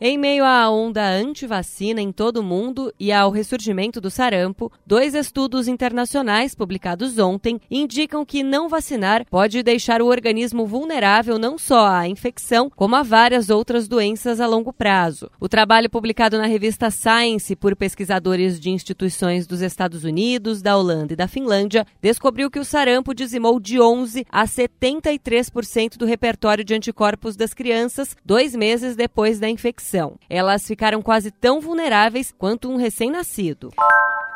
Em meio à onda anti-vacina em todo o mundo e ao ressurgimento do sarampo, dois estudos internacionais publicados ontem indicam que não vacinar pode deixar o organismo vulnerável não só à infecção, como a várias outras doenças a longo prazo. O trabalho publicado na revista Science por pesquisadores de instituições dos Estados Unidos, da Holanda e da Finlândia descobriu que o sarampo dizimou de 11 a 73% do repertório de anticorpos das crianças dois meses depois da infecção infecção. Elas ficaram quase tão vulneráveis quanto um recém-nascido.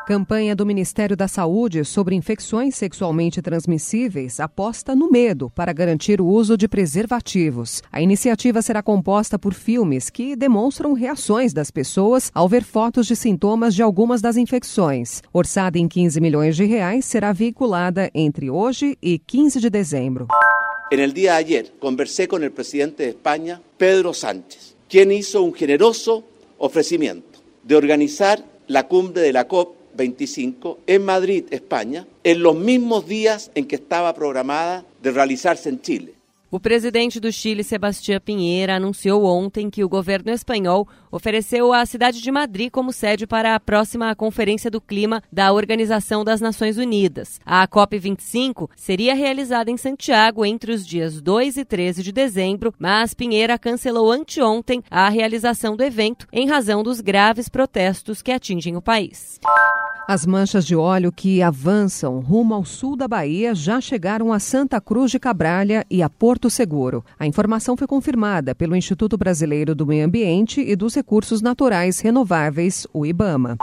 Campanha do Ministério da Saúde sobre infecções sexualmente transmissíveis aposta no medo para garantir o uso de preservativos. A iniciativa será composta por filmes que demonstram reações das pessoas ao ver fotos de sintomas de algumas das infecções. Orçada em 15 milhões de reais, será veiculada entre hoje e 15 de dezembro. En el día de ayer conversé con el presidente de España, Pedro Sánchez. Quien hizo un generoso ofrecimiento de organizar la cumbre de la COP25 en Madrid, España, en los mismos días en que estaba programada de realizarse en Chile. O presidente do Chile, Sebastião Pinheira, anunciou ontem que o governo espanhol ofereceu a cidade de Madrid como sede para a próxima Conferência do Clima da Organização das Nações Unidas. A COP25 seria realizada em Santiago entre os dias 2 e 13 de dezembro, mas Pinheira cancelou anteontem a realização do evento em razão dos graves protestos que atingem o país. As manchas de óleo que avançam rumo ao sul da Bahia já chegaram a Santa Cruz de Cabralha e a Porto Seguro. A informação foi confirmada pelo Instituto Brasileiro do Meio Ambiente e dos Recursos Naturais Renováveis, o IBAMA.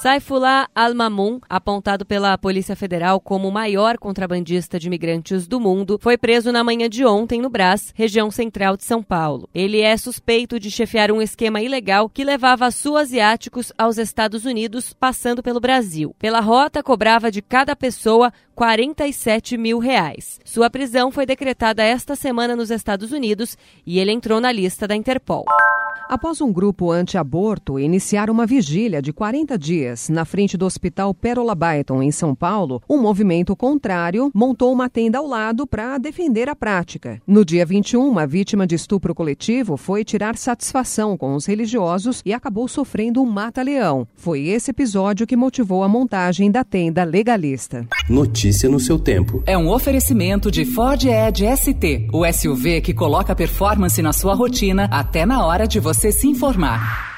Saifullah Al-Mamun, apontado pela Polícia Federal como o maior contrabandista de imigrantes do mundo, foi preso na manhã de ontem no Brás, região central de São Paulo. Ele é suspeito de chefiar um esquema ilegal que levava sul-asiáticos aos Estados Unidos, passando pelo Brasil. Pela rota, cobrava de cada pessoa 47 mil reais. Sua prisão foi decretada esta semana nos Estados Unidos e ele entrou na lista da Interpol. Após um grupo anti-aborto iniciar uma vigília de 40 dias na frente do Hospital Pérola Byton, em São Paulo, um movimento contrário montou uma tenda ao lado para defender a prática. No dia 21, uma vítima de estupro coletivo foi tirar satisfação com os religiosos e acabou sofrendo um mata-leão. Foi esse episódio que motivou a montagem da tenda legalista. Notícia no seu tempo. É um oferecimento de Ford Edge ST, o SUV que coloca performance na sua rotina até na hora de você se informar.